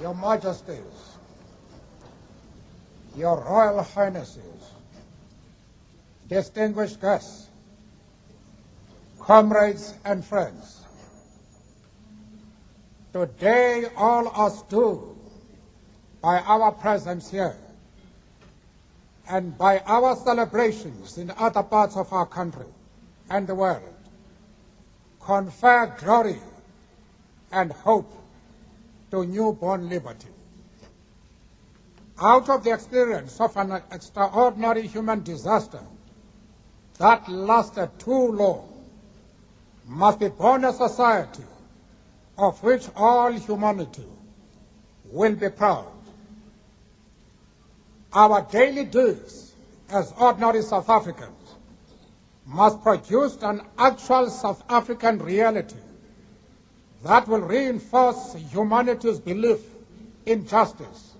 Your Majesties, Your Royal Highnesses, distinguished guests, comrades and friends, today all of us do by our presence here and by our celebrations in other parts of our country and the world. Confer glory and hope to newborn liberty. Out of the experience of an extraordinary human disaster that lasted too long must be born a society of which all humanity will be proud. Our daily deeds as ordinary South Africans must produce an actual South African reality that will reinforce humanity's belief in justice,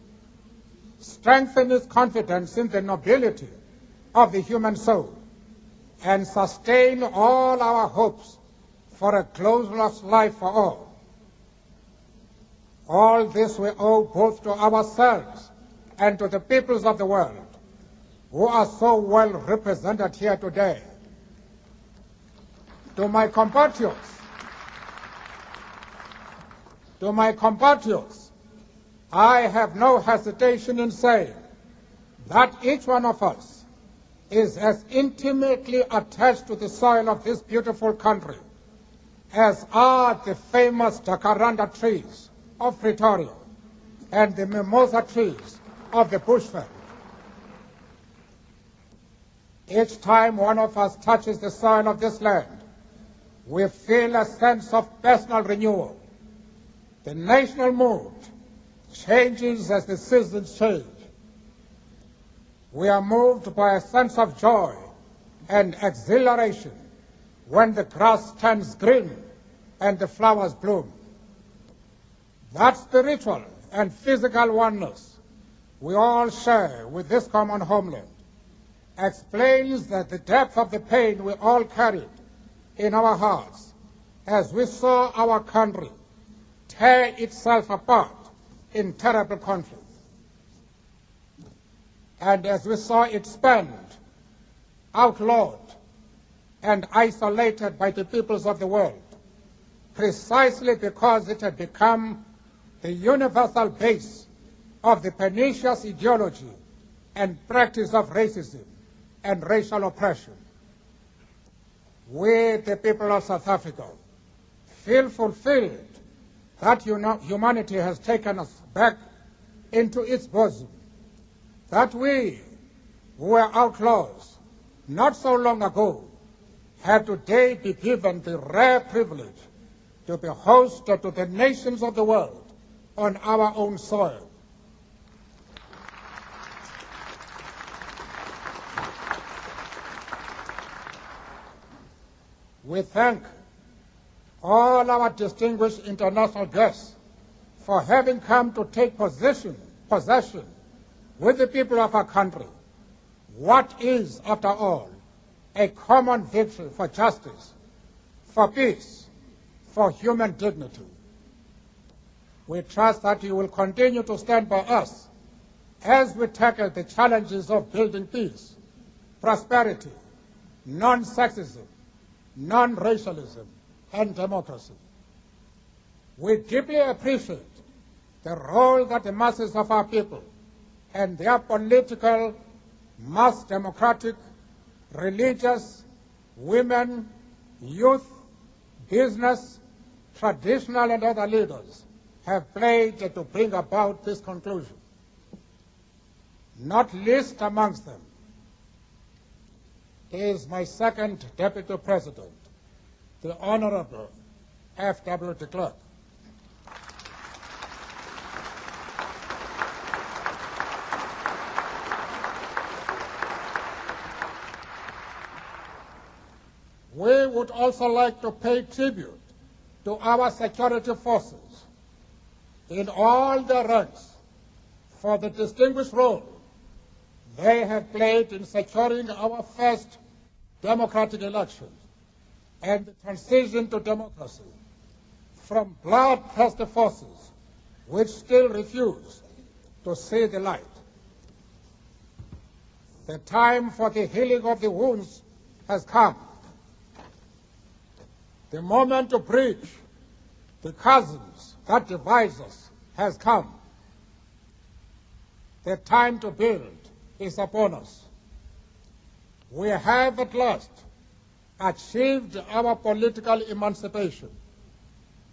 strengthen its confidence in the nobility of the human soul, and sustain all our hopes for a glorious life for all. All this we owe both to ourselves and to the peoples of the world who are so well represented here today. To my compatriots, to my compatriots, I have no hesitation in saying that each one of us is as intimately attached to the soil of this beautiful country as are the famous jacaranda trees of Pretoria and the mimosa trees of the bushveld. Each time one of us touches the soil of this land, we feel a sense of personal renewal the national mood changes as the seasons change. We are moved by a sense of joy and exhilaration when the grass turns green and the flowers bloom. That spiritual and physical oneness we all share with this common homeland explains that the depth of the pain we all carried in our hearts as we saw our country tear itself apart in terrible conflict. And as we saw it spent, outlawed, and isolated by the peoples of the world, precisely because it had become the universal base of the pernicious ideology and practice of racism and racial oppression. We, the people of South Africa, feel fulfilled that humanity has taken us back into its bosom, that we, who were outlaws not so long ago, have today been given the rare privilege to be host to the nations of the world on our own soil. We thank all our distinguished international guests for having come to take position, possession with the people of our country. What is, after all, a common victory for justice, for peace, for human dignity. We trust that you will continue to stand by us as we tackle the challenges of building peace, prosperity, non-sexism, non-racialism, and democracy. We deeply appreciate the role that the masses of our people and their political, mass democratic, religious, women, youth, business, traditional and other leaders have played to bring about this conclusion. Not least amongst them is my second deputy president, the Honorable F.W. de Klerk. We would also like to pay tribute to our security forces in all their ranks for the distinguished role they have played in securing our first democratic elections and the transition to democracy from bloodthirsty forces which still refuse to see the light. The time for the healing of the wounds has come. The moment to bridge the chasms that divides us has come. The time to build is upon us. We have at last achieved our political emancipation.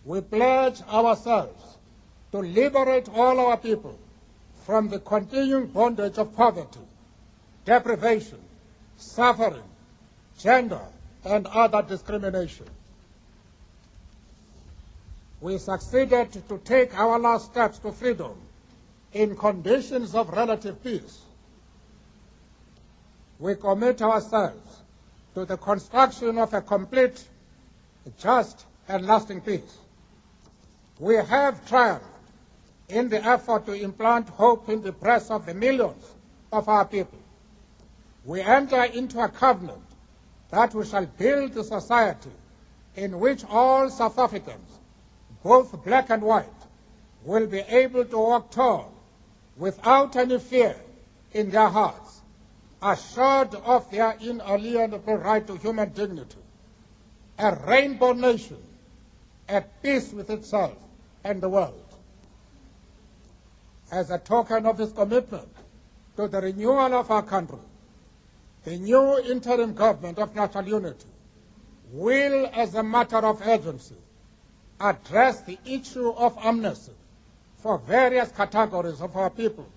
We pledge ourselves to liberate all our people from the continuing bondage of poverty, deprivation, suffering, gender, and other discrimination. We succeeded to take our last steps to freedom in conditions of relative peace. We commit ourselves to the construction of a complete, just, and lasting peace. We have triumphed in the effort to implant hope in the breasts of the millions of our people. We enter into a covenant that we shall build a society in which all South Africans, both black and white, will be able to walk tall without any fear in their hearts, assured of their inalienable right to human dignity, a rainbow nation at peace with itself and the world. As a token of his commitment to the renewal of our country, the new interim government of national unity will, as a matter of urgency, address the issue of amnesty for various categories of our people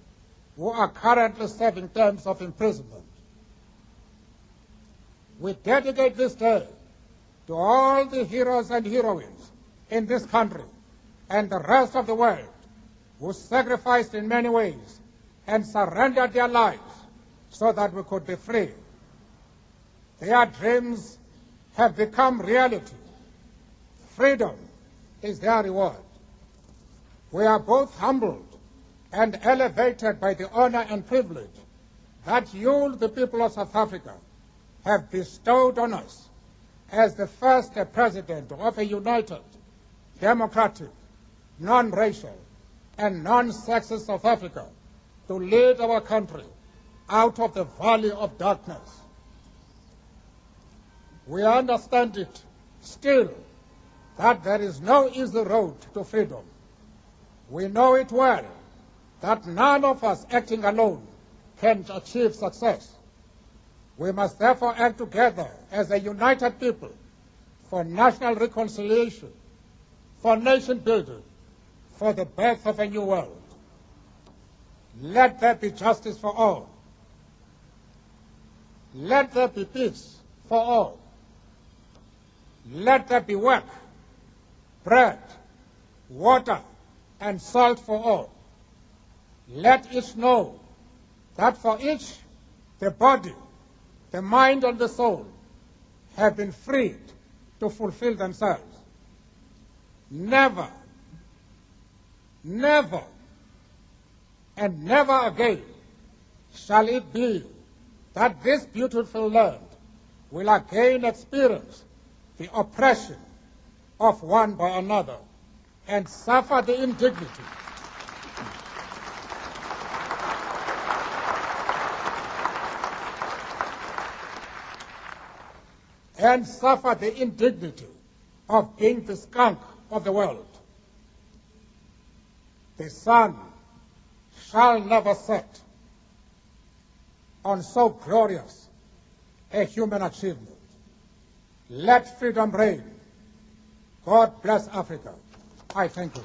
who are currently serving terms of imprisonment. We dedicate this day to all the heroes and heroines in this country and the rest of the world who sacrificed in many ways and surrendered their lives so that we could be free. Their dreams have become reality. Freedom is their reward. We are both humbled and elevated by the honor and privilege that you, the people of South Africa, have bestowed on us as the first president of a united, democratic, non-racial, and non-sexist South Africa to lead our country out of the valley of darkness. We understand it still that there is no easy road to freedom. We know it well that none of us acting alone can achieve success. We must therefore act together as a united people for national reconciliation, for nation building, for the birth of a new world. Let there be justice for all. Let there be peace for all. Let there be work, bread, water, and salt for all. Let each know that for each the body, the mind, and the soul have been freed to fulfill themselves. Never Never and never again shall it be that this beautiful land will again experience the oppression of one by another and suffer the indignity and suffer the indignity of being the skunk of the world the sun shall never set on so glorious a human achievement. Let freedom reign. God bless Africa. I thank you.